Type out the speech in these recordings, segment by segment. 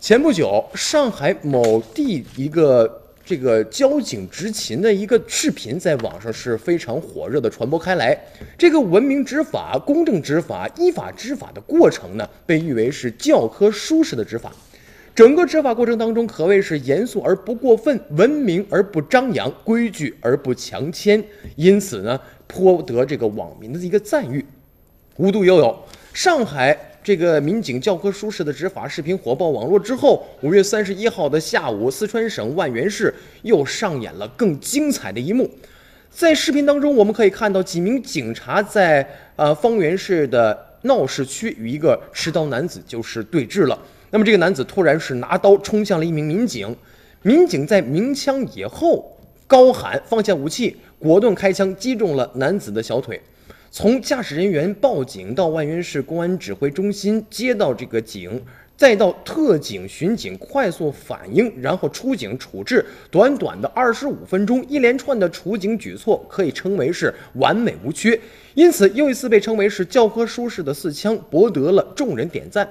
前不久，上海某地一个这个交警执勤的一个视频在网上是非常火热的传播开来。这个文明执法、公正执法、依法执法的过程呢，被誉为是教科书式的执法。整个执法过程当中，可谓是严肃而不过分，文明而不张扬，规矩而不强迁，因此呢，颇得这个网民的一个赞誉。无独有偶，上海这个民警教科书式的执法视频火爆网络之后，五月三十一号的下午，四川省万源市又上演了更精彩的一幕。在视频当中，我们可以看到几名警察在呃方圆市的闹市区与一个持刀男子就是对峙了。那么这个男子突然是拿刀冲向了一名民警，民警在鸣枪以后高喊放下武器，果断开枪击中了男子的小腿。从驾驶人员报警到万源市公安指挥中心接到这个警，再到特警、巡警快速反应，然后出警处置，短短的二十五分钟，一连串的处警举措可以称为是完美无缺，因此又一次被称为是教科书式的四枪，博得了众人点赞。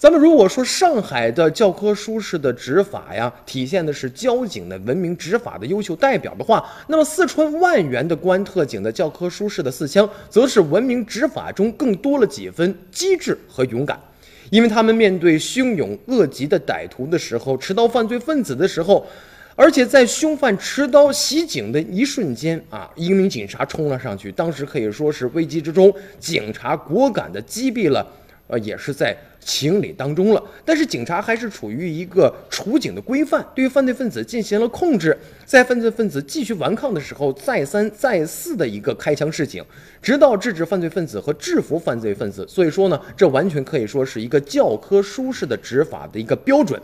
咱们如果说上海的教科书式的执法呀，体现的是交警的文明执法的优秀代表的话，那么四川万源的公安特警的教科书式的四枪，则是文明执法中更多了几分机智和勇敢，因为他们面对汹涌恶极的歹徒的时候，持刀犯罪分子的时候，而且在凶犯持刀袭警的一瞬间啊，一名警察冲了上去，当时可以说是危机之中，警察果敢的击毙了。呃，也是在情理当中了，但是警察还是处于一个处警的规范，对于犯罪分子进行了控制，在犯罪分子继续顽抗的时候，再三再四的一个开枪示警，直到制止犯罪分子和制服犯罪分子。所以说呢，这完全可以说是一个教科书式的执法的一个标准。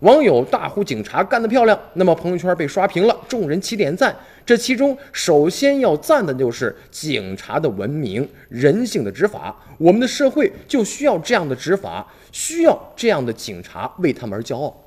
网友大呼警察干得漂亮，那么朋友圈被刷屏了，众人齐点赞。这其中首先要赞的就是警察的文明、人性的执法。我们的社会就需要这样的执法，需要这样的警察为他们而骄傲。